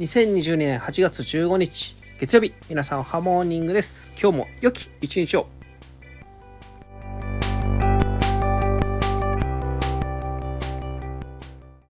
2020年8月15日月曜日皆さんハモーニングです。今日も良き一日を。